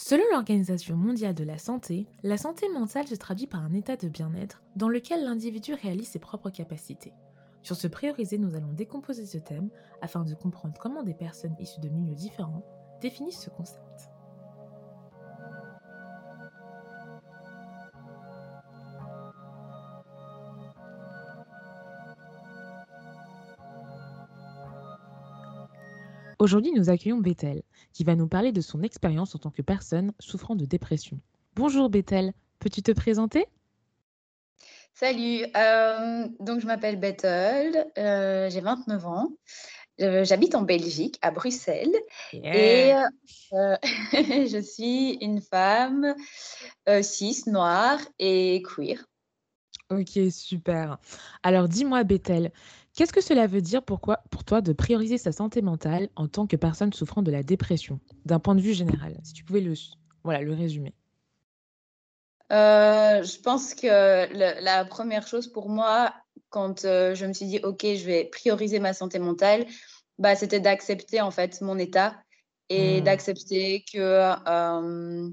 Selon l'Organisation mondiale de la santé, la santé mentale se traduit par un état de bien-être dans lequel l'individu réalise ses propres capacités. Sur ce prioriser, nous allons décomposer ce thème afin de comprendre comment des personnes issues de milieux différents définissent ce concept. Aujourd'hui, nous accueillons Bethel, qui va nous parler de son expérience en tant que personne souffrant de dépression. Bonjour Bethel, peux-tu te présenter? Salut, euh, donc je m'appelle Bethel, euh, j'ai 29 ans, j'habite en Belgique, à Bruxelles, et euh, je suis une femme cis, noire et queer. Ok, super. Alors dis-moi Bethel, Qu'est-ce que cela veut dire pour, pour toi de prioriser sa santé mentale en tant que personne souffrant de la dépression, d'un point de vue général Si tu pouvais le, voilà, le résumer? Euh, je pense que la première chose pour moi, quand euh, je me suis dit, OK, je vais prioriser ma santé mentale, bah, c'était d'accepter en fait mon état et mmh. d'accepter que euh,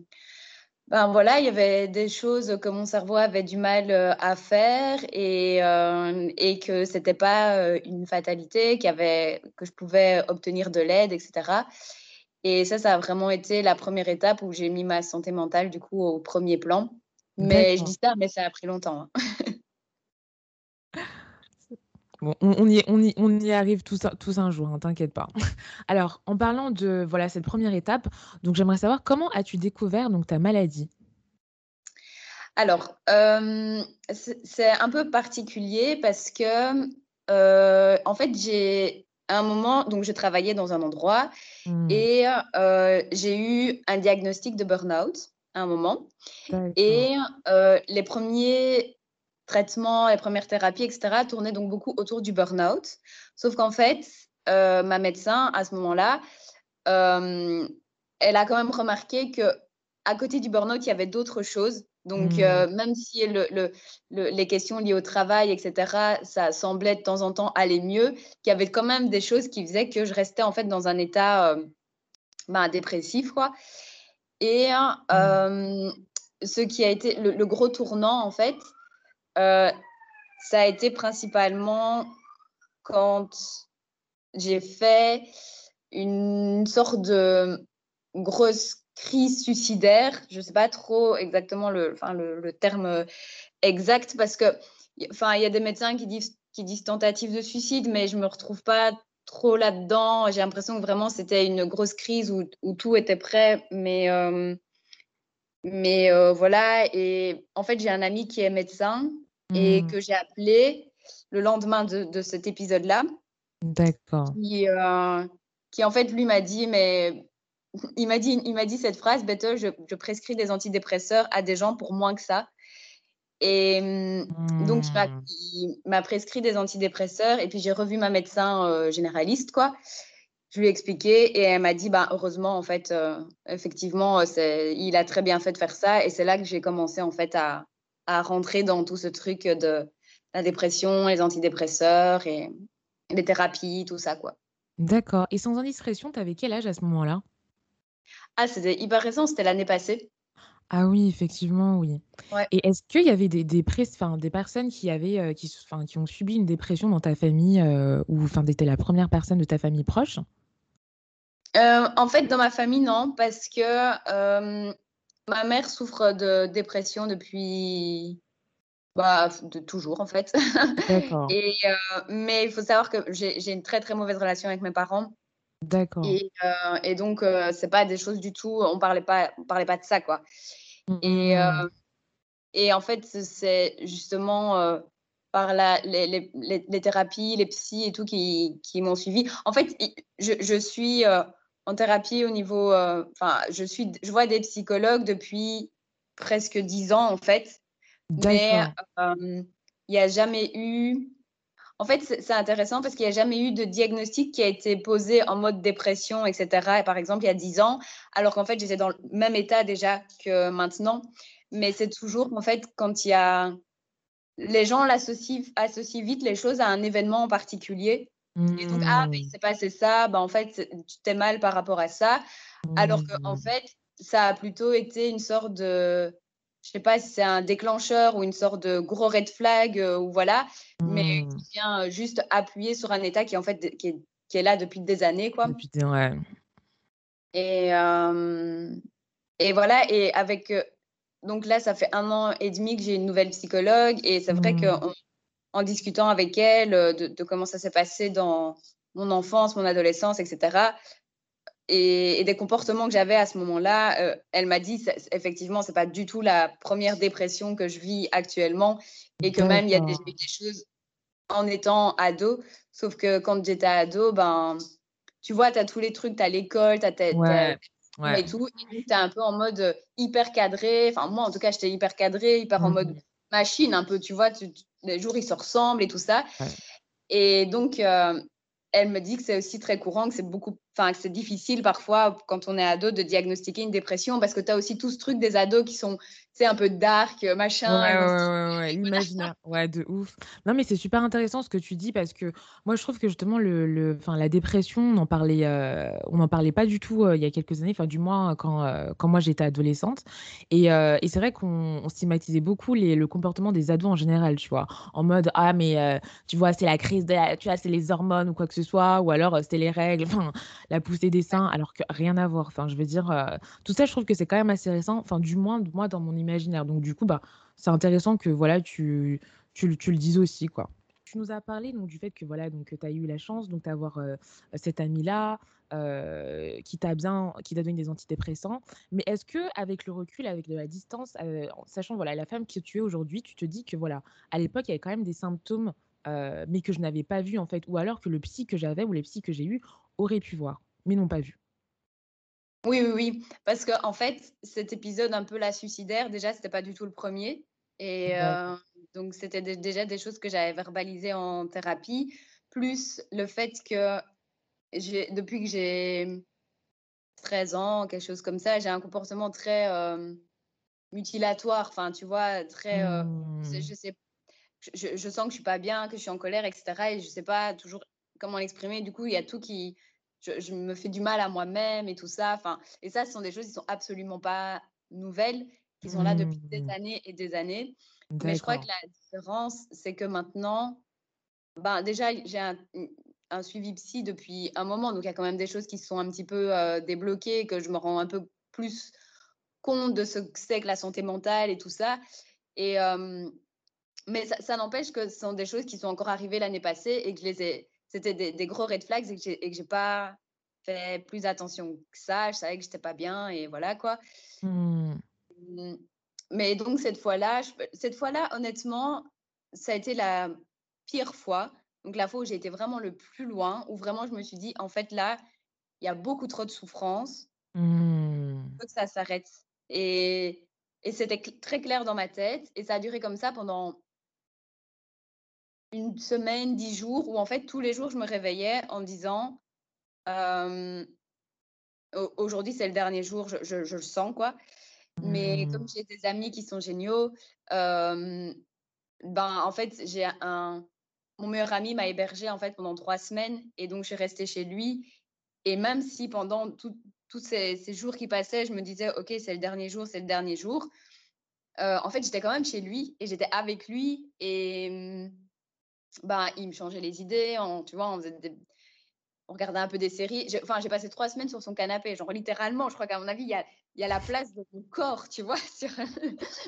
ben voilà, il y avait des choses que mon cerveau avait du mal euh, à faire et, euh, et que c'était pas euh, une fatalité, qu'il avait, que je pouvais obtenir de l'aide, etc. Et ça, ça a vraiment été la première étape où j'ai mis ma santé mentale du coup au premier plan. Mais je dis ça, mais ça a pris longtemps. Hein. on, y, on, y, on y arrive tous, tous un jour, ne hein, t'inquiète pas. Alors, en parlant de voilà cette première étape, donc j'aimerais savoir comment as-tu découvert donc ta maladie? Alors, euh, c'est un peu particulier parce que euh, en fait j'ai un moment donc je travaillais dans un endroit mmh. et euh, j'ai eu un diagnostic de burn-out à un moment et les premiers traitements, les premières thérapies, etc., tournaient donc beaucoup autour du burn-out. Sauf qu'en fait, euh, ma médecin, à ce moment-là, euh, elle a quand même remarqué que à côté du burn-out, il y avait d'autres choses. Donc, hmm. euh, même si le, les questions liées au travail, etc., ça semblait de temps en temps aller mieux, qu'il y avait quand même des choses qui faisaient que je restais en fait dans un état ben, dépressif, quoi. Et hmm. ce qui a été le, gros tournant, en fait, euh, ça a été principalement quand j'ai fait une sorte de grosse crise suicidaire. Je ne sais pas trop exactement le, terme exact parce que enfin, il y a des médecins qui disent, tentative de suicide, mais je ne me retrouve pas trop là-dedans. J'ai l'impression que vraiment c'était une grosse crise où, où tout était prêt, mais, euh, mais euh, voilà. Et en fait, j'ai un ami qui est médecin et mmh. que j'ai appelé le lendemain de, de cet épisode-là. D'accord. Qui, euh, qui, en fait, lui m'a dit, mais il m'a dit, il m'a dit cette phrase, Bethel, je, je, prescris des antidépresseurs à des gens pour moins que ça. Et mmh. donc, il m'a prescrit des antidépresseurs et puis j'ai revu ma médecin euh, généraliste, quoi. Je lui ai expliqué et elle m'a dit, bah, heureusement, en fait, euh, effectivement, il a très bien fait de faire ça. Et c'est là que j'ai commencé, en fait, à, à rentrer dans tout ce truc de la dépression, les antidépresseurs et les thérapies, tout ça, quoi. D'accord. Et sans indiscrétion, tu avais quel âge à ce moment-là? Ah, c'était hyper récent, c'était l'année passée. Ah oui, effectivement, oui. Et est-ce qu'il y avait des, des, des personnes qui, avaient, euh, qui, qui ont subi une dépression dans ta famille euh, ou enfin, étais la première personne de ta famille proche? Euh, En fait, dans ma famille, non, parce que Ma mère souffre de dépression depuis bah, de toujours en fait. D'accord. Et, euh, mais il faut savoir que j'ai une très très mauvaise relation avec mes parents. D'accord. Et, euh, et, donc euh, c'est pas des choses du tout. On parlait pas, on parlait pas de ça quoi. Et mmh. et en fait c'est justement par la, les, les, les, thérapies, les psys et tout qui, qui m'ont suivi. En fait, je, je suis en thérapie au niveau. Euh, enfin, je, suis, je vois des psychologues depuis presque dix ans, en fait. Mais euh, il n'y a jamais eu. En fait, c'est intéressant parce qu'il n'y a jamais eu de diagnostic qui a été posé en mode dépression, etc. par exemple, il y a dix ans, alors qu'en fait, j'étais dans le même état déjà que maintenant. Mais c'est toujours, en fait, quand il y a. Les gens associent, associent vite les choses à un événement en particulier. Et donc, ah, mais il mmh. s'est passé ça, bah, en fait, tu t'es mal par rapport à ça. Alors qu'en mmh. fait, ça a plutôt été une sorte de, je sais pas si c'est un déclencheur ou une sorte de gros red flag ou voilà, mais mmh. qui vient juste appuyer sur un état qui en fait qui est, qui est là depuis des années quoi. Depuis des ouais. Et et voilà et avec donc là ça fait un an et demi que j'ai une nouvelle psychologue et c'est vrai que mmh en discutant avec elle euh, de, comment ça s'est passé dans mon enfance, mon adolescence, etc. Et, des comportements que j'avais à ce moment-là, euh, elle m'a dit effectivement, c'est pas du tout la première dépression que je vis actuellement et que même il y a des, des, choses en étant ado. Sauf que quand j'étais ado, ben, tu vois, tu as tous les trucs, tu as l'école, tu as, ouais, et tout. tu es un peu en mode hyper cadré. Enfin, moi, en tout cas, j'étais hyper cadré, hyper en mode mmh machine un peu, tu vois, les jours ils se ressemblent et tout ça. Et donc, euh, elle me dit que c'est aussi très courant, que c'est beaucoup, enfin, que c'est difficile parfois quand on est ado de diagnostiquer une dépression parce que tu as aussi tout ce truc des ados qui sont c'est un peu dark, euh, machin. Ouais, ouais, ouais. Ouais, de ouf. Non, mais c'est super intéressant ce que tu dis parce que moi, je trouve que justement, le, le, la dépression, on n'en parlait, euh, on en parlait pas du tout euh, il y a quelques années, enfin, du moins quand, quand moi j'étais adolescente. Et, et c'est vrai qu'on stigmatisait beaucoup les, le comportement des ados en général, tu vois, en mode Ah, mais tu vois, c'est la crise, de tu vois, c'est les hormones ou quoi que ce soit, ou alors c'était les règles, enfin, la poussée des seins, alors que rien à voir. Enfin, je veux dire, tout ça, je trouve que c'est quand même assez récent, enfin, du moins, moi, dans mon Donc, du coup, bah, c'est intéressant que voilà, tu, tu, tu le dises aussi. quoi. Tu nous as parlé donc, du fait que voilà, donc tu as eu la chance d'avoir euh, cet ami-là euh, qui t'a bien qui t'a donné des antidépressants. Mais est-ce que avec le recul, avec de la distance, euh, sachant voilà la femme que tu es aujourd'hui, tu te dis que voilà, à l'époque, il y avait quand même des symptômes mais que je n'avais pas vu en fait, ou alors que le psy que j'avais ou les psys que j'ai eu auraient pu voir, mais n'ont pas vu? Oui, oui, oui. Parce que en fait, cet épisode un peu la suicidaire, déjà, c'était pas du tout le premier. Et euh, donc, c'était déjà des choses que j'avais verbalisées en thérapie, plus le fait que depuis que j'ai 13 ans, quelque chose comme ça, j'ai un comportement très euh, mutilatoire. Enfin, tu vois, très. Euh, je, mmh. sais, je, je, sens que je suis pas bien, que je suis en colère, etc. Et je sais pas toujours comment l'exprimer. Du coup, il y a tout qui je, me fais du mal à moi-même et tout ça. Enfin, et ça, ce sont des choses qui sont absolument pas nouvelles, qui sont là depuis des mmh. années et des années. Mais je crois que la différence, c'est que maintenant, ben, déjà, j'ai un, suivi psy depuis un moment, donc il y a quand même des choses qui sont un petit peu euh, débloquées, que je me rends un peu plus compte de ce que c'est que la santé mentale et tout ça. Et, mais ça, ça n'empêche que ce sont des choses qui sont encore arrivées l'année passée et que je les ai c'était des, gros red flags et que j'ai pas fait plus attention que ça. Je savais que j'étais pas bien et voilà quoi. Mmh. Mmh. Mais donc cette fois-là, cette fois-là, honnêtement, ça a été la pire fois. Donc la fois où j'ai été vraiment le plus loin, où vraiment je me suis dit, en fait là, il y a beaucoup trop de souffrance. Mmh. Il faut que ça s'arrête. Et, et c'était très clair dans ma tête. Et ça a duré comme ça pendant une semaine, dix jours, où en fait tous les jours je me réveillais en disant aujourd'hui c'est le dernier jour, je, le sens quoi. Mais comme mmh. j'ai des amis qui sont géniaux, ben en fait j'ai un mon meilleur ami m'a hébergé en fait pendant trois semaines et donc je suis restée chez lui. Et même si pendant tous ces, ces, jours qui passaient, je me disais ok c'est le dernier jour, c'est le dernier jour. en fait j'étais quand même chez lui et j'étais avec lui et bah, il me changeait les idées, on, tu vois, on, on regardait un peu des séries. Enfin, j'ai passé trois semaines sur son canapé, genre littéralement, je crois qu'à mon avis, il y a, y a la place de mon corps, tu vois, sur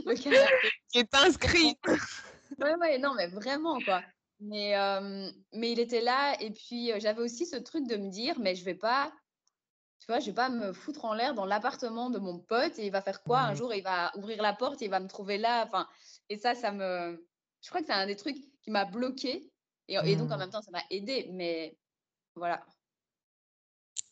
le canapé. Qui est inscrit. Oui, oui, non, mais vraiment, quoi. Mais, mais il était là, et puis j'avais aussi ce truc de me dire, mais je vais pas, tu vois, je vais pas me foutre en l'air dans l'appartement de mon pote, et il va faire quoi Un mmh. jour, il va ouvrir la porte, et il va me trouver là, enfin, et ça, ça me... Je crois que c'est un des trucs qui m'a bloqué. Et, donc, en mmh. même temps, ça m'a aidé. Mais voilà.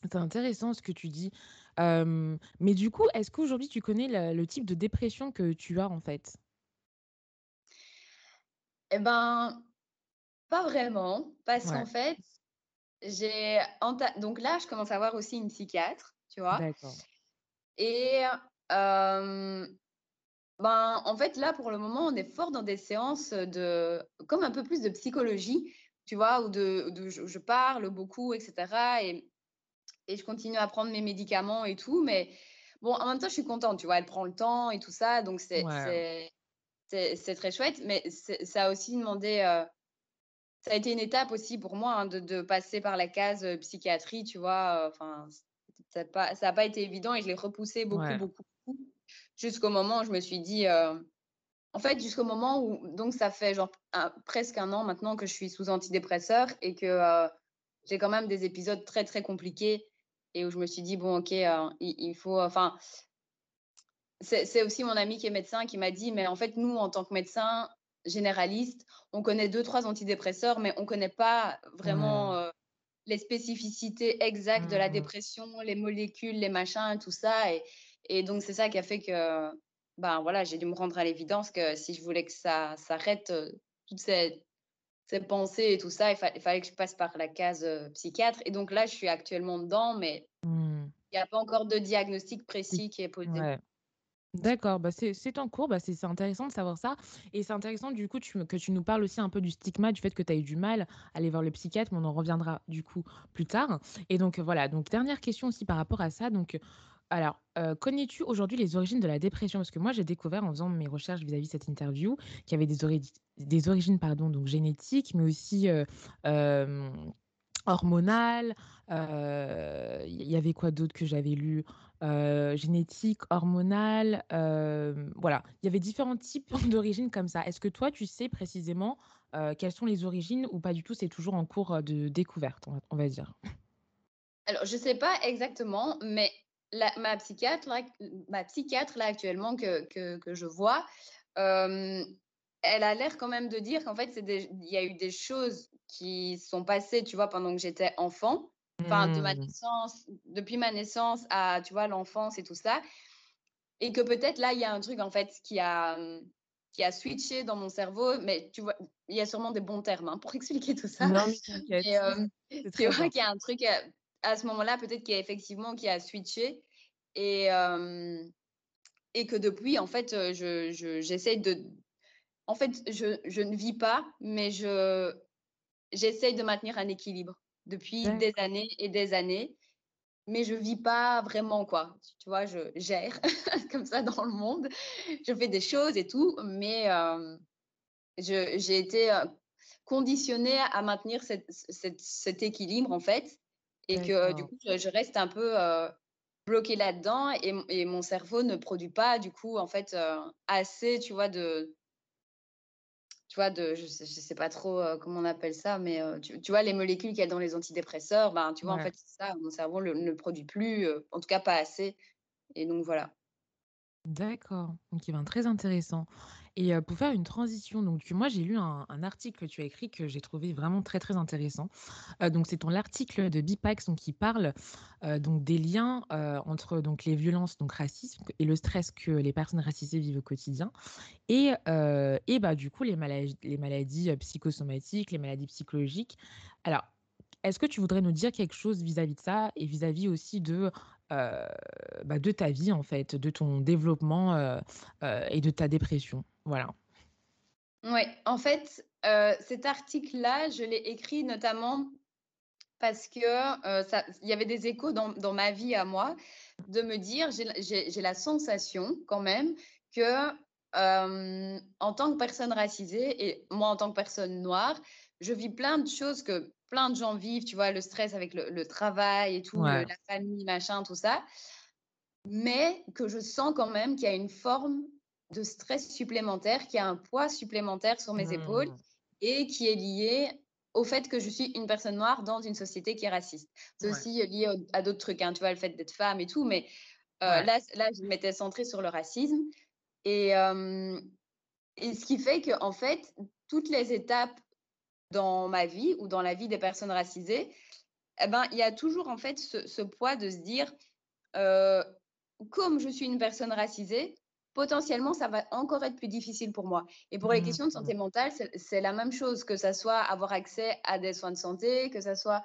C'est intéressant ce que tu dis. mais du coup, est-ce qu'aujourd'hui, tu connais le, type de dépression que tu as en fait? Eh ben, pas vraiment. Parce qu'en fait, j'ai. Donc là, je commence à avoir aussi une psychiatre, tu vois? D'accord. Et ben, en fait, là, pour le moment, on est fort dans des séances de, comme un peu plus de psychologie, tu vois, où de, je, parle beaucoup, etc. Et, et je continue à prendre mes médicaments et tout. Mais bon, en même temps, je suis contente, tu vois, elle prend le temps et tout ça, donc c'est c'est très chouette, mais ça a aussi demandé, euh, ça a été une étape aussi pour moi hein, de, de, passer par la case euh, psychiatrie, tu vois, enfin, ça n'a pas, pas, été évident et je l'ai repoussé beaucoup, beaucoup, beaucoup, jusqu'au moment où je me suis dit, en fait, jusqu'au moment où, donc ça fait genre presque un an maintenant que je suis sous antidépresseur et que euh, j'ai quand même des épisodes très très compliqués et où je me suis dit, bon, ok, euh, il, faut, enfin, c'est aussi mon ami qui est médecin qui m'a dit, mais en fait, nous, en tant que médecin généraliste, on connaît deux, trois antidépresseurs, mais on ne connaît pas vraiment euh, les spécificités exactes de la mmh. dépression, les molécules, les machins, tout ça. Et, et donc, c'est ça qui a fait que ben voilà, j'ai dû me rendre à l'évidence que si je voulais que ça s'arrête, euh, toutes ces, ces, pensées et tout ça, il, fallait que je passe par la case euh, psychiatre. Et donc là, je suis actuellement dedans, mais mmh. il n'y a pas encore de diagnostic précis qui est posé. D'accord, bah c'est en cours, bah c'est intéressant de savoir ça. Et c'est intéressant du coup tu, que tu nous parles aussi un peu du stigma, du fait que tu as eu du mal à aller voir le psychiatre, mais on en reviendra du coup plus tard. Et donc voilà, donc dernière question aussi par rapport à ça. Donc alors, euh, connais-tu aujourd'hui les origines de la dépression? Parce que moi, j'ai découvert en faisant mes recherches vis-à-vis de cette interview qu'il y avait des, origines pardon, donc génétiques, mais aussi euh, hormonales. Euh, il y avait quoi d'autre que j'avais lu? génétique, hormonale. voilà, il y avait différents types d'origines comme ça. Est-ce que toi, tu sais précisément quelles sont les origines ou pas du tout? C'est toujours en cours de découverte, on va, dire? Alors, je ne sais pas exactement, mais ma, psychiatre, là, ma psychiatre, là, actuellement, que, que, que je vois, euh, elle a l'air quand même de dire qu'en fait, il y a eu des choses qui sont passées, tu vois, pendant que j'étais enfant. Enfin, de ma mmh. naissance, depuis ma naissance à, tu vois, l'enfance et tout ça. Et que peut-être là, il y a un truc, en fait, qui a, qui a switché dans mon cerveau. Mais tu vois, il y a sûrement des bons termes hein, pour expliquer tout ça. Non, mais t'inquiète. Euh, tu vois qu'il y a un truc, euh, à ce moment-là, peut-être qu'il y a effectivement qui a switché et, euh, et que depuis, en fait, je, j'essaie de. En fait, je, je, ne vis pas, mais je, j'essaie de maintenir un équilibre depuis des années et des années. Mais je vis pas vraiment, quoi. Tu vois, je gère comme ça dans le monde. Je fais des choses et tout, mais euh, je, j'ai été euh, conditionnée à maintenir cette, cet équilibre, en fait et que du coup, je, reste un peu euh, bloquée là-dedans et, et, mon cerveau ne produit pas du coup, en fait, euh, assez, tu vois, de. Tu vois, de, je sais, sais pas trop euh, comment on appelle ça, mais tu, tu, vois, les molécules qu'il y a dans les antidépresseurs, ben, tu vois, en fait, ça, mon cerveau ne le produit plus, en tout cas pas assez. Et donc voilà. D'accord, donc il va très intéressant. Et pour faire une transition, donc moi j'ai lu un, article que tu as écrit que j'ai trouvé vraiment très très intéressant. donc c'est ton l'article de Bipax donc qui parle donc des liens entre donc les violences donc racistes et le stress que les personnes racisées vivent au quotidien et et bah du coup les maladies psychosomatiques, les maladies psychologiques. Alors est-ce que tu voudrais nous dire quelque chose vis-à-vis de ça et vis-à-vis aussi de, bah, de ta vie, en fait, de ton développement et de ta dépression? Voilà. Oui, en fait, cet article-là, je l'ai écrit notamment parce que il y avait des échos dans, dans, ma vie à moi de me dire, j'ai la sensation quand même que en tant que personne racisée et moi en tant que personne noire, je vis plein de choses que plein de gens vivent, tu vois, le stress avec le, travail et tout, la famille, machin, tout ça. Mais que je sens quand même qu'il y a une forme de stress supplémentaire, qu'il y a un poids supplémentaire sur mes épaules mmh. et qui est lié au fait que je suis une personne noire dans une société qui est raciste. C'est aussi lié à d'autres trucs, hein, tu vois, le fait d'être femme et tout, mais euh, là, là, je m'étais centrée sur le racisme. Et, euh, et ce qui fait que, en fait, toutes les étapes dans ma vie ou dans la vie des personnes racisées, eh ben, il y a toujours en fait ce, poids de se dire, euh, comme je suis une personne racisée, potentiellement, ça va encore être plus difficile pour moi. Et pour les mmh, questions de santé mentale, c'est la même chose, que ça soit avoir accès à des soins de santé, que ça soit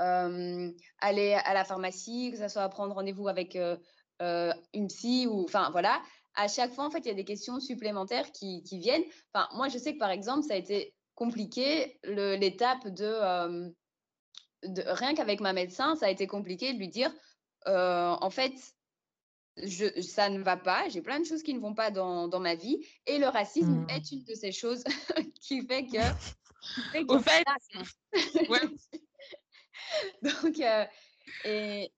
euh, aller à la pharmacie, que ça soit prendre rendez-vous avec euh, une psy, ou enfin voilà. À chaque fois, en fait, il y a des questions supplémentaires qui, qui viennent. Enfin, moi, je sais que par exemple, ça a été compliqué l'étape euh, de, Rien qu'avec ma médecin, ça a été compliqué de lui dire, euh, en fait, je, ça ne va pas, j'ai plein de choses qui ne vont pas dans, dans ma vie, et le racisme mmh. est une de ces choses qui fait que... Au fait, ouais. Donc, euh, et,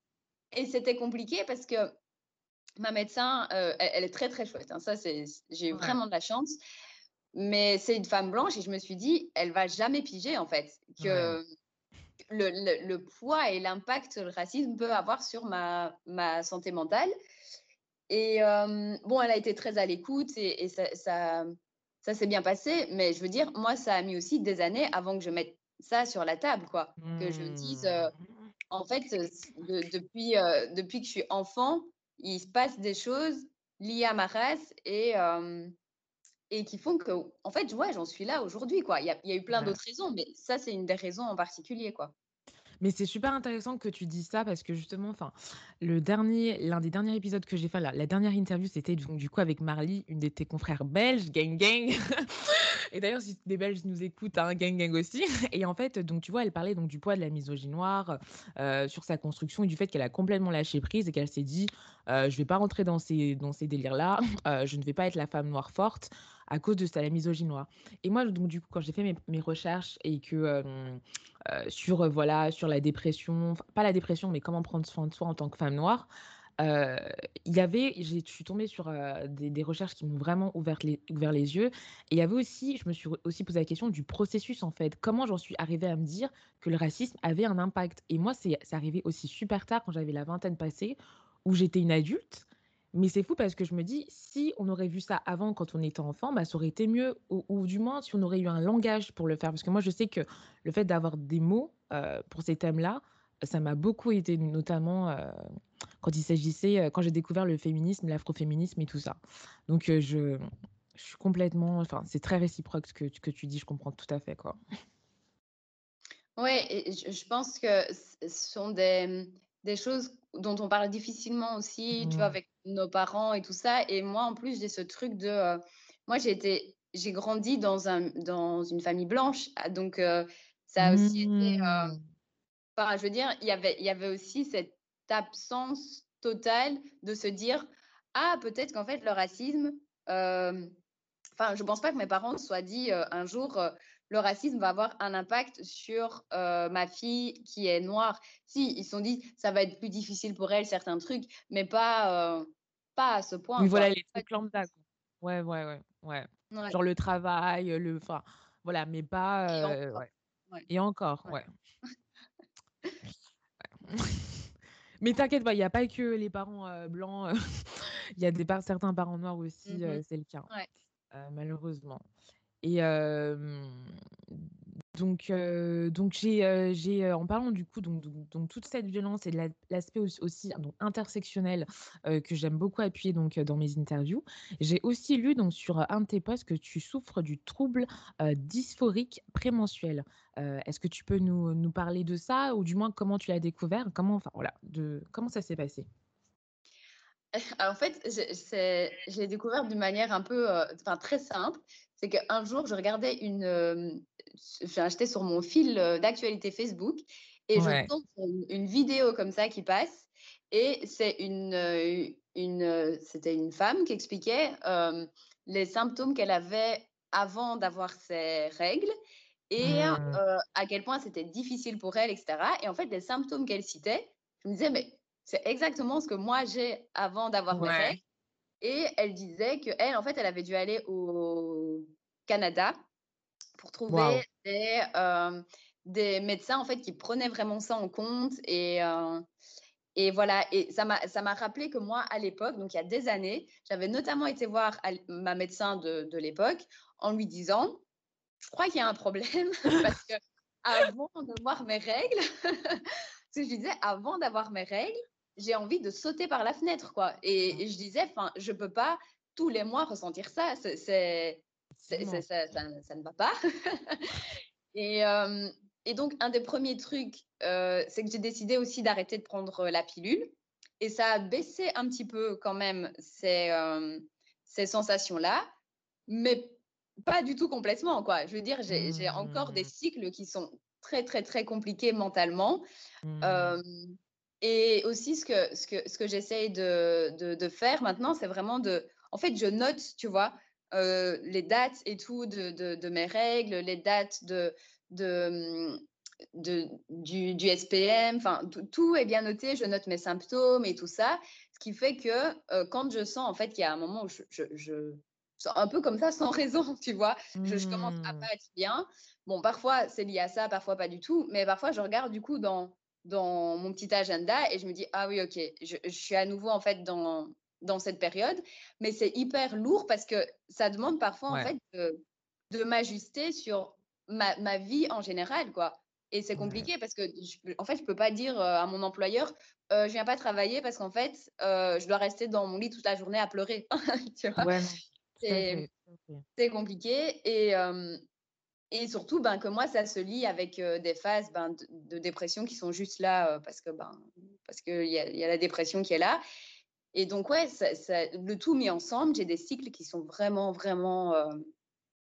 et c'était compliqué parce que ma médecin, euh, elle, est très très chouette. Hein. Ça, c'est, j'ai eu vraiment de la chance. Mais c'est une femme blanche et je me suis dit, elle va jamais piger en fait que le, le, poids et l'impact que le racisme peut avoir sur ma, ma santé mentale. Et euh, bon, elle a été très à l'écoute et, ça, ça, ça s'est bien passé. Mais je veux dire, moi, ça a mis aussi des années avant que je mette ça sur la table, quoi. Que je dise, euh, mmh. en fait, depuis, depuis que je suis enfant, il se passe des choses liées à ma race et, et qui font que, en fait, ouais, j'en suis là aujourd'hui, quoi. Il y a, y a, eu plein d'autres raisons, mais ça, c'est une des raisons en particulier, quoi. Mais c'est super intéressant que tu dises ça parce que justement, enfin, le dernier, l'un des derniers épisodes que j'ai fait, la, dernière interview, c'était du coup avec Marly, une de tes confrères belges, gang gang. Et d'ailleurs, si des Belges nous écoutent, hein, gang gang aussi. Et en fait, donc tu vois, elle parlait donc du poids de la misogynoire euh, sur sa construction et du fait qu'elle a complètement lâché prise et qu'elle s'est dit, euh, je vais pas rentrer dans ces dans ces délires là, euh, je ne vais pas être la femme noire forte à cause de ça, la. Et moi, donc, du coup, quand j'ai fait mes, recherches et que euh, sur, euh, voilà, sur la dépression, pas la dépression, mais comment prendre soin de soi en tant que femme noire, euh, il y avait, je suis tombée sur des, des, recherches qui m'ont vraiment ouvert les, ouvert les yeux. Et il y avait aussi, je me suis aussi posé la question du processus en fait. Comment j'en suis arrivée à me dire que le racisme avait un impact? Et moi, c'est arrivé aussi super tard quand j'avais la vingtaine passée, où j'étais une adulte mais c'est fou parce que je me dis, si on aurait vu ça avant quand on était enfant, bah, ça aurait été mieux, ou, ou, du moins si on aurait eu un langage pour le faire. Parce que moi, je sais que le fait d'avoir des mots euh, pour ces thèmes-là, ça m'a beaucoup aidé, notamment euh, quand il s'agissait, euh, quand j'ai découvert le féminisme, l'afroféminisme et tout ça. Donc, euh, je, je, suis complètement, enfin, c'est très réciproque ce que, que tu dis, je comprends tout à fait, quoi. Ouais, je, je pense que ce sont des, des choses dont on parle difficilement aussi, tu vois, avec nos parents et tout ça. Et moi, en plus, j'ai ce truc de. Euh, moi, j'ai été. J'ai grandi dans, un, dans une famille blanche. Ah, donc, euh, ça a aussi été. Euh, mmh. enfin, je veux dire, y il y avait aussi cette absence totale de se dire Ah, peut-être qu'en fait, le racisme. Enfin, je ne pense pas que mes parents se soient dit un jour le racisme va avoir un impact sur euh, ma fille qui est noire. Si, ils se sont dit, ça va être plus difficile pour elle, certains trucs, mais pas, euh, pas à ce point. Mais voilà, les trucs lambda. Ouais, ouais, ouais, ouais, ouais. Genre le travail, le. Enfin, voilà, mais pas. Euh, Et encore, ouais. Ouais. Et encore, ouais. mais t'inquiète pas, il n'y a pas que les parents blancs. Il y a des par certains parents noirs aussi, mmh c'est le cas. malheureusement. Et donc, donc j'ai, j'ai en parlant du coup, donc, donc, toute cette violence et l'aspect aussi, donc, intersectionnel que j'aime beaucoup appuyer donc, dans mes interviews, j'ai aussi lu donc, sur un de tes posts que tu souffres du trouble dysphorique prémensuel. est-ce que tu peux nous, nous, parler de ça ou du moins comment tu l'as découvert? Comment, enfin, voilà, de, comment ça s'est passé? En fait, je l'ai découvert d'une manière un peu, enfin très simple c'est qu'un jour, je regardais une. Euh, j'ai acheté sur mon fil euh, d'actualité Facebook et je tombe sur une, vidéo comme ça qui passe. Et c'est une, euh, une, c'était une femme qui expliquait les symptômes qu'elle avait avant d'avoir ses règles et mmh. à quel point c'était difficile pour elle, etc. Et en fait, les symptômes qu'elle citait, je me disais, mais c'est exactement ce que moi j'ai avant d'avoir mes règles. Et elle disait qu'elle, en fait, elle avait dû aller au Canada pour trouver des, euh, des, médecins, en fait, qui prenaient vraiment ça en compte. Et, euh, et voilà, et ça m'a rappelé que moi, à l'époque, donc il y a des années, j'avais notamment été voir ma médecin de, de l'époque en lui disant, je crois qu'il y a un problème parce que avant de voir mes règles, ce que je disais, avant d'avoir mes règles, j'ai envie de sauter par la fenêtre, quoi. Et, je disais, enfin, je peux pas tous les mois ressentir ça. C'est, ça, ça, ça, ne va pas. et, euh, et, donc, un des premiers trucs, euh, c'est que j'ai décidé aussi d'arrêter de prendre la pilule. Et ça a baissé un petit peu quand même ces, euh, ces sensations-là, mais pas du tout complètement, quoi. Je veux dire, j'ai encore des mmh. cycles qui sont très, très, très compliqués mentalement. Mmh. Et aussi, ce que, ce que, ce que j'essaye de, de, de, faire maintenant, c'est vraiment de. En fait, je note, tu vois, euh, les dates et tout de, de, de, mes règles, les dates de, de, de, du, du SPM, enfin, tout, est bien noté. Je note mes symptômes et tout ça. Ce qui fait que euh, quand je sens, en fait, qu'il y a un moment où je, je, je un peu comme ça, sans raison, tu vois. Je, je, commence à Mmh. pas être bien. Bon, parfois, c'est lié à ça, parfois pas du tout. Mais parfois, je regarde du coup dans, dans mon petit agenda et je me dis, ah oui, ok, je, je suis à nouveau en fait dans, dans cette période. Mais c'est hyper lourd parce que ça demande parfois en fait de, de m'ajuster sur ma, ma vie en général, quoi. Et c'est Ouais. compliqué parce que, je, en fait, je peux pas dire euh, à mon employeur, euh, je viens pas travailler parce qu'en fait, euh, je dois rester dans mon lit toute la journée à pleurer. tu vois? Ouais, c'est compliqué et, euh, et surtout ben, que moi, ça se lie avec euh, des phases ben, de, de dépression qui sont juste là euh, parce que ben, parce qu'il y a la dépression qui est là. Et donc, ouais, ça- ça- le tout mis ensemble, j'ai des cycles qui sont vraiment, vraiment euh,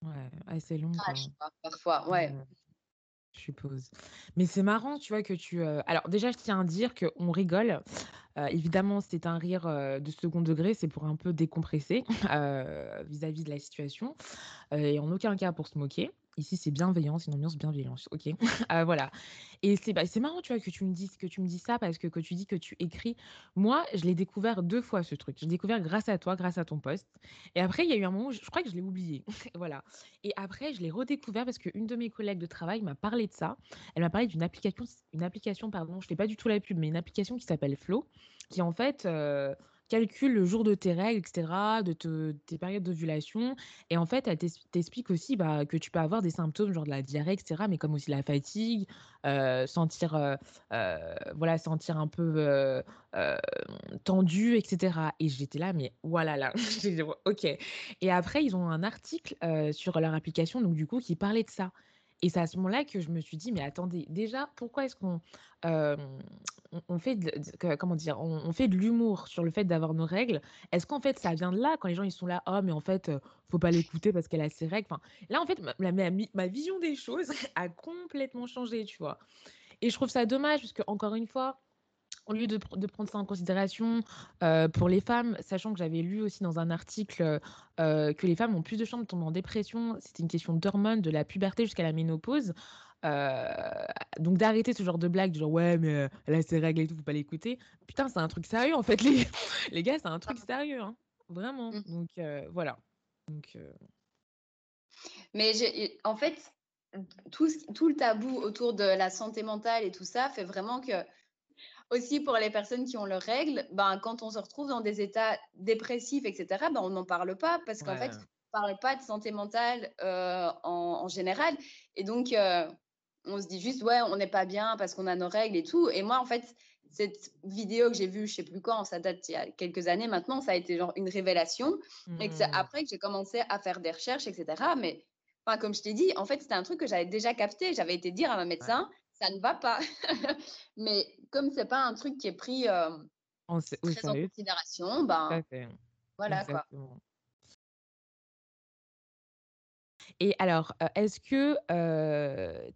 Ouais, assez long, quoi. trash, quoi, parfois. Ouais. Ouais, je suppose. Mais c'est marrant, tu vois, que tu. euh, Alors, déjà, je tiens à dire qu'on rigole. Euh, évidemment, c'est un rire euh, de second degré, c'est pour un peu décompresser vis-à-vis de la situation. Et en aucun cas pour se moquer. Ici, c'est bienveillant, c'est une ambiance bienveillante. Ok. Euh, voilà. Et c'est bah, marrant, tu vois, que tu me dises que tu me dis ça parce que, que tu dis que tu écris. Moi, je l'ai découvert deux fois, ce truc. Je l'ai découvert grâce à toi, grâce à ton poste. Et après, il y a eu un moment où je, je crois que je l'ai oublié. voilà. Et après, je l'ai redécouvert parce qu'une de mes collègues de travail m'a parlé de ça. Elle m'a parlé d'une application, une application, pardon, je fais pas du tout la pub, mais une application qui s'appelle Flow, qui en fait euh, calcule le jour de tes règles, etc., de te- tes périodes d'ovulation. Et en fait, elle t'explique aussi bah, que tu peux avoir des symptômes, genre de la diarrhée, etc., mais comme aussi la fatigue, euh, sentir, euh, euh, voilà, sentir un peu tendu, etc. Et j'étais là, mais voilà, là. Ok. Et après, ils ont un article sur leur application, donc du coup, qui parlait de ça. Et c'est à ce moment-là que je me suis dit, mais attendez, déjà, pourquoi est-ce qu'on on, on fait de, comment dire, on, fait de l'humour sur le fait d'avoir nos règles? Est-ce qu'en fait, ça vient de là quand les gens ils sont là, oh, mais en fait, faut pas l'écouter parce qu'elle a ses règles? Enfin, là, en fait, ma- ma vision des choses a complètement changé, tu vois? Et je trouve ça dommage parce que encore une fois, au lieu de, pr- de prendre ça en considération euh, pour les femmes, sachant que j'avais lu aussi dans un article euh, que les femmes ont plus de chances de tomber en dépression, c'était une question d'hormones, de la puberté jusqu'à la ménopause. Euh, donc d'arrêter ce genre de blague, du genre ouais mais elle a ses règles et tout, faut pas l'écouter. Putain, c'est un truc sérieux en fait, les, les gars, c'est un truc sérieux, hein. Vraiment. Mm. Donc voilà. Donc, Mais en fait, tout, tout le tabou autour de la santé mentale et tout ça fait vraiment que, aussi pour les personnes qui ont leurs règles, ben, quand on se retrouve dans des états dépressifs, etc., ben, on n'en parle pas parce qu'en fait, on ne parle pas de santé mentale euh, en, en général. Et donc, euh, on se dit juste, ouais, on n'est pas bien parce qu'on a nos règles et tout. Et moi, en fait, cette vidéo que j'ai vue, je sais plus quand, ça date il y a quelques années maintenant, ça a été genre une révélation. Et que c'est Mm. après que j'ai commencé à faire des recherches, etc. Mais enfin, comme je t'ai dit, en fait, c'était un truc que j'avais déjà capté. J'avais été dire à ma Ouais. Ça ne va pas. Mais comme c'est pas un truc qui est pris euh, très en considération, ben voilà quoi. Et alors, euh, est-ce que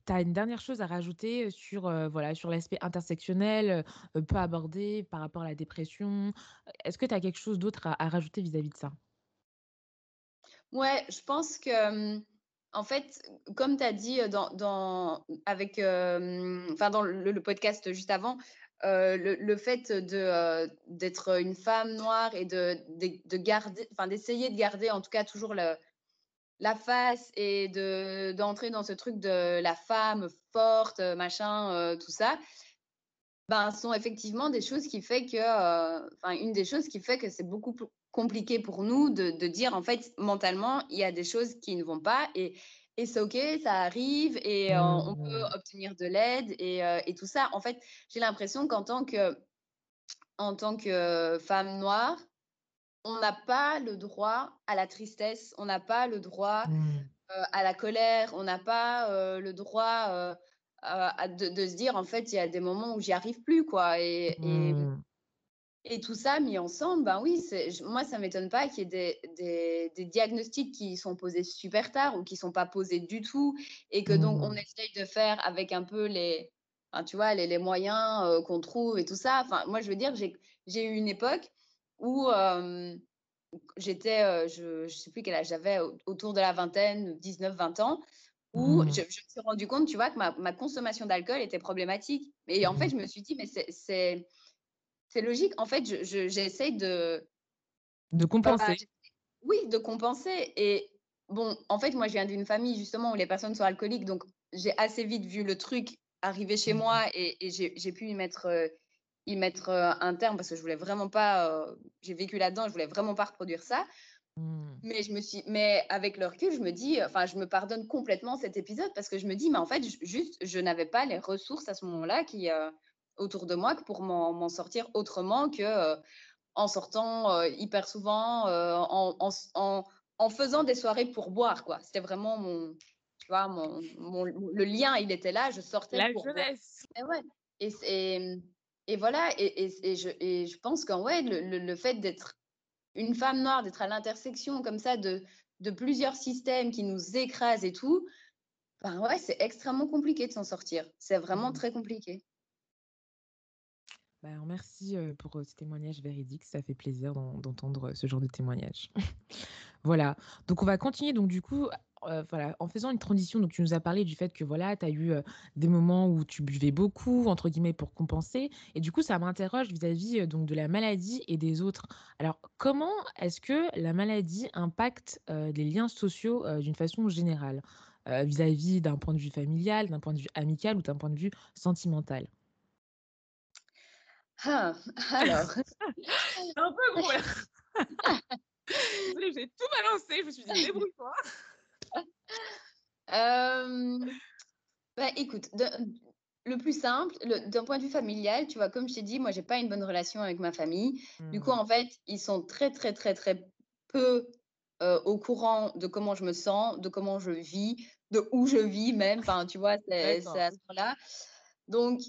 tu as une dernière chose à rajouter sur, euh, voilà, sur l'aspect intersectionnel, euh, peu abordé par rapport à la dépression? Est-ce que tu as quelque chose d'autre à, à rajouter vis-à-vis de ça? Ouais, je pense que, hum, en fait, comme tu as dit dans, avec, dans le, podcast juste avant, le, fait de, d'être une femme noire et de, d'essayer de garder en tout cas toujours le, la face et de, d'entrer dans ce truc de la femme forte, machin, tout ça, ben, sont effectivement des choses qui fait que, enfin, une des choses qui fait que c'est beaucoup compliqué pour nous de, de dire, en fait, mentalement, il y a des choses qui ne vont pas et, et c'est OK, ça arrive et euh, on peut Mmh. obtenir de l'aide et, euh, et tout ça. En fait, j'ai l'impression qu'en tant que, en tant que femme noire, on n'a pas le droit à la tristesse, on n'a pas le droit Mmh. euh, à la colère, on n'a pas le droit euh, de, de se dire en fait il y a des moments où j'y arrive plus quoi et, et, Mmh. Et tout ça mis ensemble ben oui moi ça m'étonne pas qu'il y ait des, des, des diagnostics qui sont posés super tard ou qui sont pas posés du tout et que donc on Mmh. essaye de faire avec un peu les tu vois, les, les moyens qu'on trouve et tout ça. Enfin, moi, je veux dire, j'ai eu une époque où j'étais, je ne sais plus quel âge j'avais, autour de la vingtaine, 19-20 ans, où mmh. je, me suis rendu compte, tu vois, que ma, ma consommation d'alcool était problématique. Et en fait, mmh. je me suis dit, mais c'est logique. En fait, j'essaye de... De compenser. oui, de compenser. Et bon, en fait, moi, je viens d'une famille, justement, où les personnes sont alcooliques. Donc, j'ai assez vite vu le truc arriver chez mmh. moi et, et j'ai pu y mettre y mettre un terme parce que je voulais vraiment pas. j'ai vécu là-dedans, je voulais vraiment pas reproduire ça. Mmh. Mais je me suis, mais avec le recul, je me dis, enfin, je me pardonne complètement cet épisode parce que je me dis, mais en fait, juste, je n'avais pas les ressources à ce moment-là qui autour de moi pour m'en sortir autrement que en sortant hyper souvent, en, en, en, faisant des soirées pour boire, quoi. C'était vraiment mon, tu vois, mon, mon, le lien, il était là. Je sortais La pour jeunesse. Boire. Et ouais. Et, et, et voilà, et, et, je, et je pense qu'en ouais, le, le, fait d'être une femme noire, d'être à l'intersection comme ça de, de plusieurs systèmes qui nous écrasent et tout, ben ouais, c'est extrêmement compliqué de s'en sortir. C'est vraiment mmh. très compliqué. Ben, merci pour ce témoignage véridique. Ça fait plaisir d'entendre ce genre de témoignage. voilà. Donc, on va continuer. Donc, du coup, euh, voilà, en faisant une transition, donc tu nous as parlé du fait que voilà, tu as eu euh, des moments où tu buvais beaucoup, entre guillemets, pour compenser. Et du coup, ça m'interroge vis-à-vis euh, donc de la maladie et des autres. Alors, comment est-ce que la maladie impacte les liens sociaux d'une façon générale, vis-à-vis d'un point de vue familial, d'un point de vue amical ou d'un point de vue sentimental? Ah, alors. un peu gros j'ai tout balancé, je me suis dit, débrouille-toi. Euh, bah, écoute, le plus simple, d'un point de vue familial, tu vois, comme je t'ai dit, moi, j'ai pas une bonne relation avec ma famille. Du coup, mmh. en fait, ils sont très, très, très, très peu euh, au courant de comment je me sens, de comment je vis, de où je vis même. Enfin, tu vois, c'est à ce moment-là. Donc,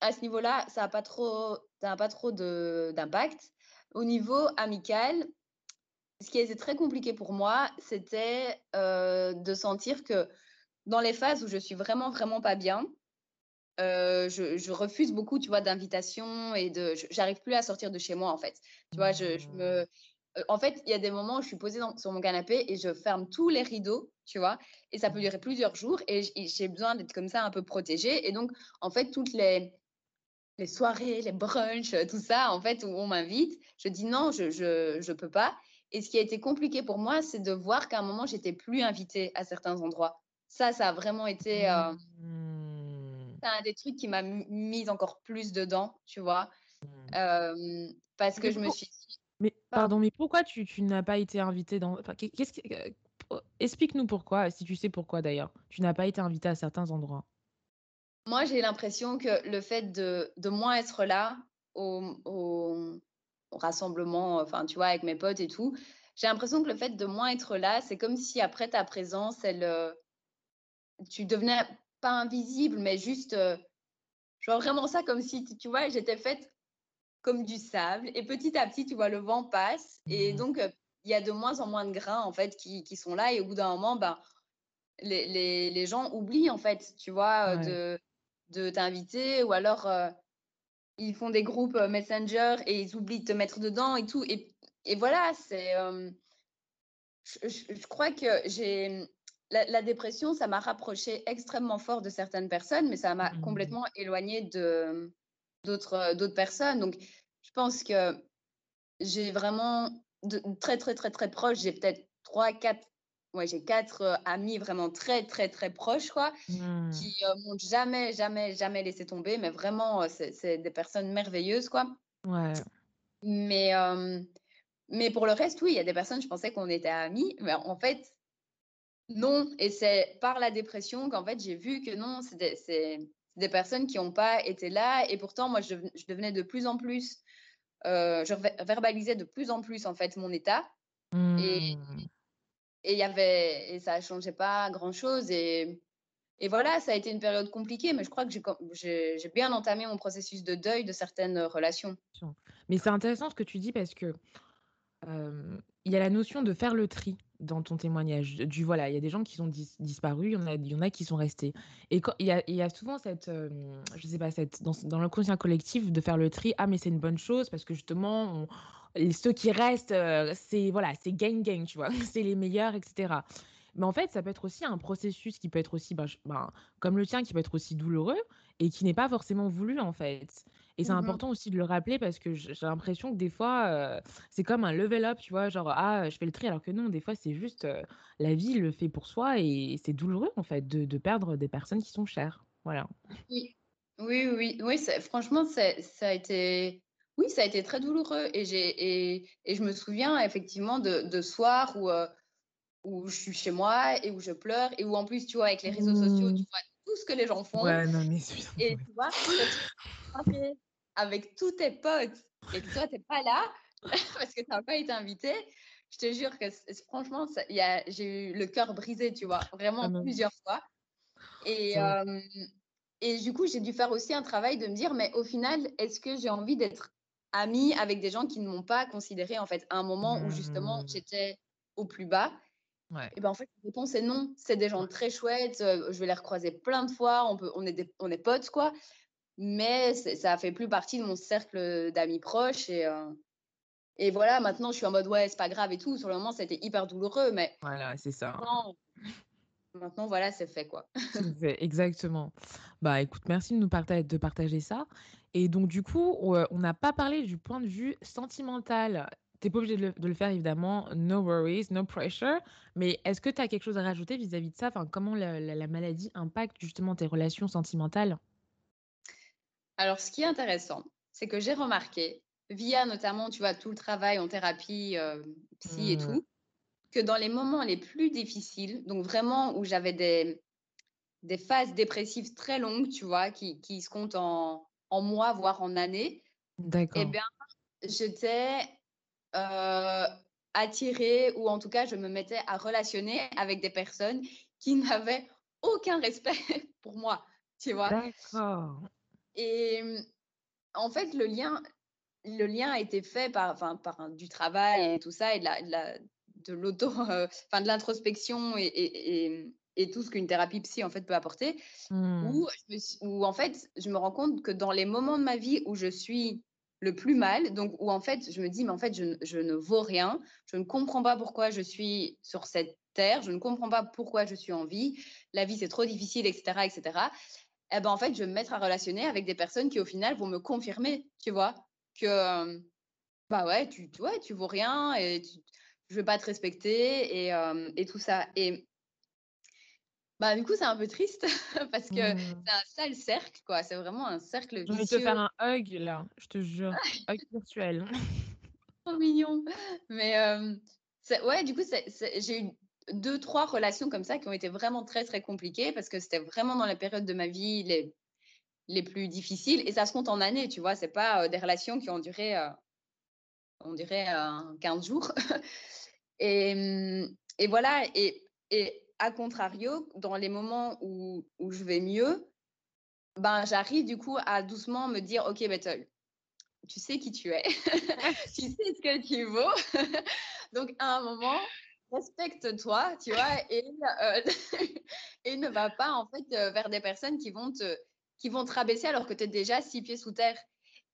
à ce niveau-là, ça n'a pas trop, pas trop d'impact. Au niveau amical, ce qui a été très compliqué pour moi, c'était euh, de sentir que dans les phases où je suis vraiment, vraiment pas bien, euh, je, refuse beaucoup, tu vois, d'invitations et de, j'arrive plus à sortir de chez moi, en fait. Tu vois, je, me, mmh. euh, en fait, il y a des moments où je suis posée sur mon canapé et je ferme tous les rideaux, tu vois, et ça peut durer plusieurs jours et j'ai besoin d'être comme ça un peu protégée. Et donc, en fait, toutes les, les soirées, les brunchs, tout ça, en fait, où on m'invite, je dis non, je, je, je peux pas. Et ce qui a été compliqué pour moi, c'est de voir qu'à un moment, j'étais plus invitée à certains endroits. Ça, ça a vraiment été euh, mmh. un des trucs qui m'a mise encore plus dedans, tu vois. Mmh. Euh, parce que je me suis dit. Mais pardon, mais pourquoi tu, tu n'as pas été invitée dans. qu'est-ce que... Euh, explique-nous pourquoi, si tu sais pourquoi d'ailleurs. Tu n'as pas été invitée à certains endroits. Moi, j'ai l'impression que le fait de, de moins être là au, au, rassemblement, enfin, tu vois, avec mes potes et tout, j'ai l'impression que le fait de moins être là, c'est comme si après ta présence, elle, euh, tu devenais pas invisible, mais juste, euh, je vois vraiment ça comme si, tu vois, j'étais faite comme du sable. Et petit à petit, tu vois, le vent passe. Et mmh. donc, euh, il y a de moins en moins de grains, en fait, qui, qui sont là. Et au bout d'un moment, ben, les, les, les, gens oublient, en fait, tu vois, de, de t'inviter. Ou alors, ils font des groupes euh, Messenger et ils oublient de te mettre dedans et tout. Et, et voilà, c'est. Euh, je, je, crois que j'ai. La, dépression, ça m'a rapproché extrêmement fort de certaines personnes, mais ça m'a mmh. complètement éloigné de d'autres d'autres personnes. Donc, je pense que j'ai vraiment de, très très très très proche. J'ai peut-être trois, quatre ouais, j'ai quatre euh, amis vraiment très, très, très proches, quoi, mmh. qui euh, m'ont jamais, jamais, jamais laissé tomber. Mais vraiment, euh, c'est des personnes merveilleuses, quoi. Ouais. Mais, mais pour le reste, oui, il y a des personnes, je pensais qu'on était amis, mais en fait, non. Et c'est par la dépression qu'en fait, j'ai vu que non, c'est des, personnes qui n'ont pas été là. Et pourtant, moi, je, je, devenais de plus en plus, je verbalisais de plus en plus, en fait, mon état. Mmh et il y avait et ça changeait pas grand chose et et voilà, ça a été une période compliquée, mais je crois que j'ai bien entamé mon processus de deuil de certaines relations. Mais c'est intéressant ce que tu dis parce que euh, y a la notion de faire le tri dans ton témoignage. Du voilà, il y a des gens qui ont disparu, il y en a il y en a qui sont restés et il y a souvent cette, hem, je sais pas, cette dans dans l'inconscient collectif de faire le tri: «Ah mais c'est une bonne chose parce que justement ceux qui restent, heu, c'est voilà, c'est gain gain», tu vois? C'est les meilleurs et cetera. Mais en fait, ça peut être aussi un processus qui peut être aussi, ben, ben, comme le tien, qui peut être aussi douloureux et qui n'est pas forcément voulu, en fait. Et c'est Mmh mh. important aussi de le rappeler parce que j'ai l'impression que des fois, heu, c'est comme un level up, tu vois? Genre: «Ah, je fais le tri», alors que non, des fois, c'est juste, heu, la vie le fait pour soi et c'est douloureux, en fait, de de perdre des personnes qui sont chères. Voilà. Oui. Oui, oui, oui, franchement, ça a été oui, ça a été très douloureux et et et je me souviens effectivement de de soirs où, heu, où je suis chez moi et où je pleure et où en plus, tu vois, avec les réseaux sociaux, tu Mmh. vois tout ce que les gens font Ouais, non, mais et tu vois, avec tous tes potes et que toi, tu es pas là parce que tu as pas été invité, je te jure que franchement, j'ai eu le cœur brisé, tu vois? Ah Vraiment non. plusieurs fois et hem et du coup, j'ai dû faire aussi un travail de me dire: «Mais au final, est-ce que j'ai envie d'être amie avec des gens qui ne m'ont pas considérée, en fait, à un moment où justement Mmh. j'étais au plus bas?» Ouais. et ben, en fait, la réponse est non. C'est des gens très chouettes, heu, je vais les recroiser plein de fois, on peut on est des on est potes, quoi, mais ça fait plus partie de mon cercle, d'amis proches et heu et voilà, maintenant je suis en mode: «Ouais, c'est pas grave et tout». Sur le moment, ça a été hyper douloureux, mais Voilà, c'est ça. maintenant maintenant voilà, c'est fait, quoi. Exactement. Bah, écoute, merci de nous de partager ça et donc du coup, heu, on n'a pas parlé du point de vue sentimental. Tu es pas obligé de le de le faire évidemment, no worries, no pressure, mais est-ce que tu as quelque chose à rajouter vis-à-vis de ça? Enfin, comment la la la maladie impacte justement tes relations sentimentales? Alors ce qui est intéressant, c'est que j'ai remarqué, via notamment, tu vois, tout le travail en thérapie, heu, psy et Mmh. tout, que dans les moments les plus difficiles, donc vraiment où j'avais des des phases dépressives très longues, tu vois, qui qui se comptent en en mois, voire en années et D'accord. bien, j'étais, heu, attirée ou en tout cas, je me mettais à relationner avec des personnes qui n'avaient aucun respect pour moi, tu vois? D'accord. Et en fait, le lien le lien a été fait par enfin, par du travail et tout ça et de la de la de l'auto, heu, enfin de l'introspection et et et et tout ce qu'une thérapie psy, en fait, peut apporter. Mmh. Où en fait, je me rends compte que dans les moments de ma vie où je suis le plus mal, donc où en fait, je me dis: «Mais en fait, je ne je ne vaux rien, je ne comprends pas pourquoi je suis sur cette terre, je ne comprends pas pourquoi je suis en vie, la vie, c'est trop difficile» et cetera et cetera. Et ben, en fait, je vais me mettre à relationner avec des personnes qui, au final, vont me confirmer, tu vois? Que, bah, ouais, tu tu ouais, tu vaux rien et tu je vais pas te respecter et hem et tout ça et bah, du coup, c'est un peu triste parce que Mmh. c'est un sale cercle, quoi. C'est vraiment un cercle J'ai envie de te vicieux faire un hug là, je te jure. Hug virtuel. trop mignon. Mais c'est ouais, du coup, j'ai eu 2-3 relations comme ça qui ont été vraiment très, très compliquées parce que c'était vraiment dans les périodes de ma vie les les plus difficiles et ça se compte en années, tu vois? C'est pas, heu, des relations qui ont duré, on dirait, heu, 15 jours et mmh et voilà et à contrario, dans les moments où où je vais mieux, ben, j'arrive du coup à doucement me dire: «OK, Bettel, tu sais qui tu es, tu sais ce que tu vaux, donc à un moment, respecte-toi», tu vois? Et et ne va pas en fait, heu, vers des personnes qui vont te rabaisser alors que tu es déjà 6 pieds sous terre.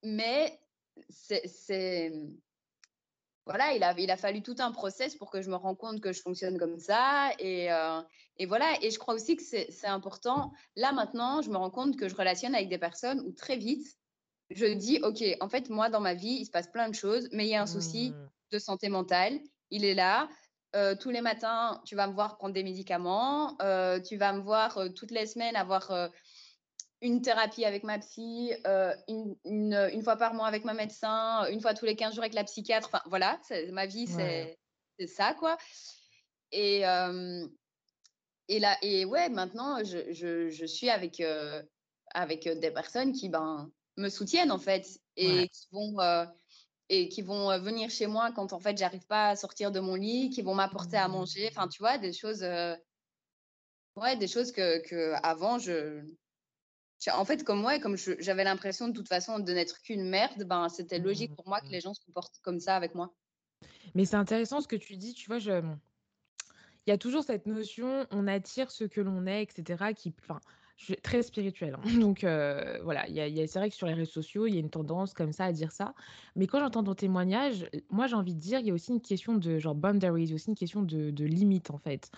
Mais c'est voilà, il a il a fallu tout un process pour que je me rende compte que je fonctionne comme ça et et voilà et je crois aussi que c'est important. Là, maintenant, je me rends compte que je relationne avec des personnes où très vite, je dis: «OK, en fait, moi, dans ma vie, il se passe plein de choses, mais il y a un souci Mmh. de santé mentale, il est là. Heu, tous les matins, tu vas me voir prendre des médicaments, heu, tu vas me voir, toutes les semaines avoir, une thérapie avec ma psy, heu, une une, une fois par mois avec ma médecin, une fois tous les 15 jours avec la psychiatre». Enfin, voilà, ma vie, c'est ça, quoi et hem et là et ouais, maintenant, je je je suis avec, heu, avec, des personnes qui, ben, me soutiennent, en fait Ouais. et qui vont, et qui vont, venir chez moi quand, en fait, j'arrive pas à sortir de mon lit, qui vont m'apporter à manger. Enfin, Mmh. tu vois, des choses, ouais, des choses que qu'avant je je en fait, comme ouais, comme j'avais l'impression de toute façon de n'être qu'une merde, ben, c'était logique pour moi que Mmh. les gens se comportent comme ça avec moi. Mais c'est intéressant ce que tu dis, tu vois? Je, mmh il y a toujours cette notion, on attire ce que l'on est, etc., qui, enfin, je suis très spirituelle. Hein. Donc euh, voilà, y a, c'est vrai que sur les réseaux sociaux, il y a une tendance comme ça à dire ça. Mais quand j'entends ton témoignage, moi j'ai envie de dire, il y a aussi une question de genre boundaries, il y a aussi une question de, de limite en fait.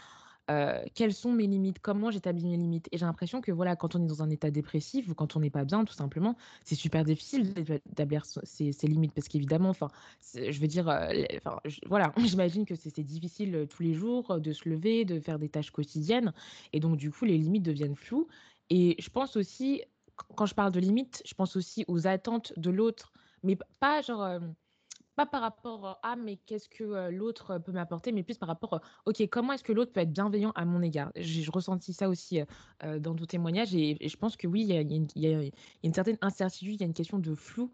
Euh, quelles sont mes limites, comment j'établis mes limites. Et j'ai l'impression que voilà, quand on est dans un état dépressif ou quand on n'est pas bien, tout simplement, c'est super difficile d'établir ces, limites parce qu'évidemment, enfin, je veux dire, euh, enfin, voilà, j'imagine que c'est difficile euh, tous les jours de se lever, de faire des tâches quotidiennes, et donc du coup, les limites deviennent floues. Et je pense aussi, quand je parle de limites, je pense aussi aux attentes de l'autre, mais pas genre pas par rapport à mais qu'est-ce que l'autre peut m'apporter, mais plus par rapport, ok, comment est-ce que l'autre peut être bienveillant à mon égard? J'ai ressenti ça aussi dans ton témoignage et, je pense que oui, il y, a, une certaine incertitude, il y a une question de flou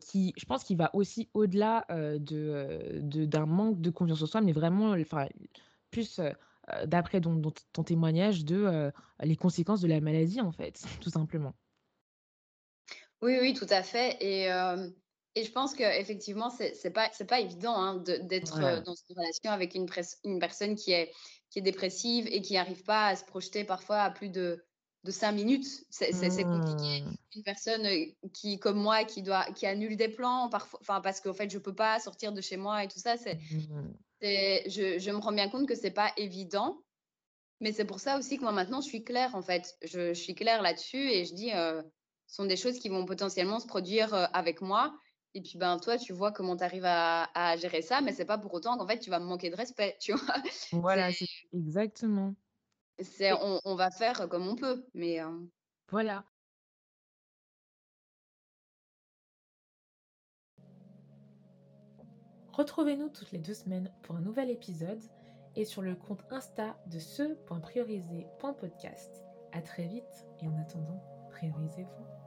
qui, je pense, qui va aussi au-delà de, d'un manque de confiance en soi, mais vraiment, enfin, plus d'après ton, ton, témoignage de les conséquences de la maladie, en fait, tout simplement. Oui, oui, tout à fait. Et et je pense qu'effectivement, ce n'est pas, pas évident hein, d'être euh, dans une relation avec une, une personne qui est, qui est dépressive et qui n'arrive pas à se projeter parfois à plus de, de cinq minutes. C'est compliqué. Mmh. Une personne euh, qui, comme moi, qui, doit, qui annule des plans parfois, parce qu'en fait, je ne peux pas sortir de chez moi et tout ça. c'est mmh. je, je, me rends bien compte que ce n'est pas évident. Mais c'est pour ça aussi que moi, maintenant, je suis claire, en fait. Je, je suis claire là-dessus et je dis, euh, ce sont des choses qui vont potentiellement se produire avec moi. Et puis, ben, toi, tu vois comment tu arrives à, gérer ça, mais c'est pas pour autant qu'en fait, tu vas me manquer de respect, tu vois. Voilà, exactement. C'est, on, on, va faire comme on peut, mais. Euh voilà. Retrouvez-nous toutes les deux semaines pour un nouvel épisode et sur le compte Insta de ce.priorisé.podcast. À très vite et en attendant, priorisez-vous.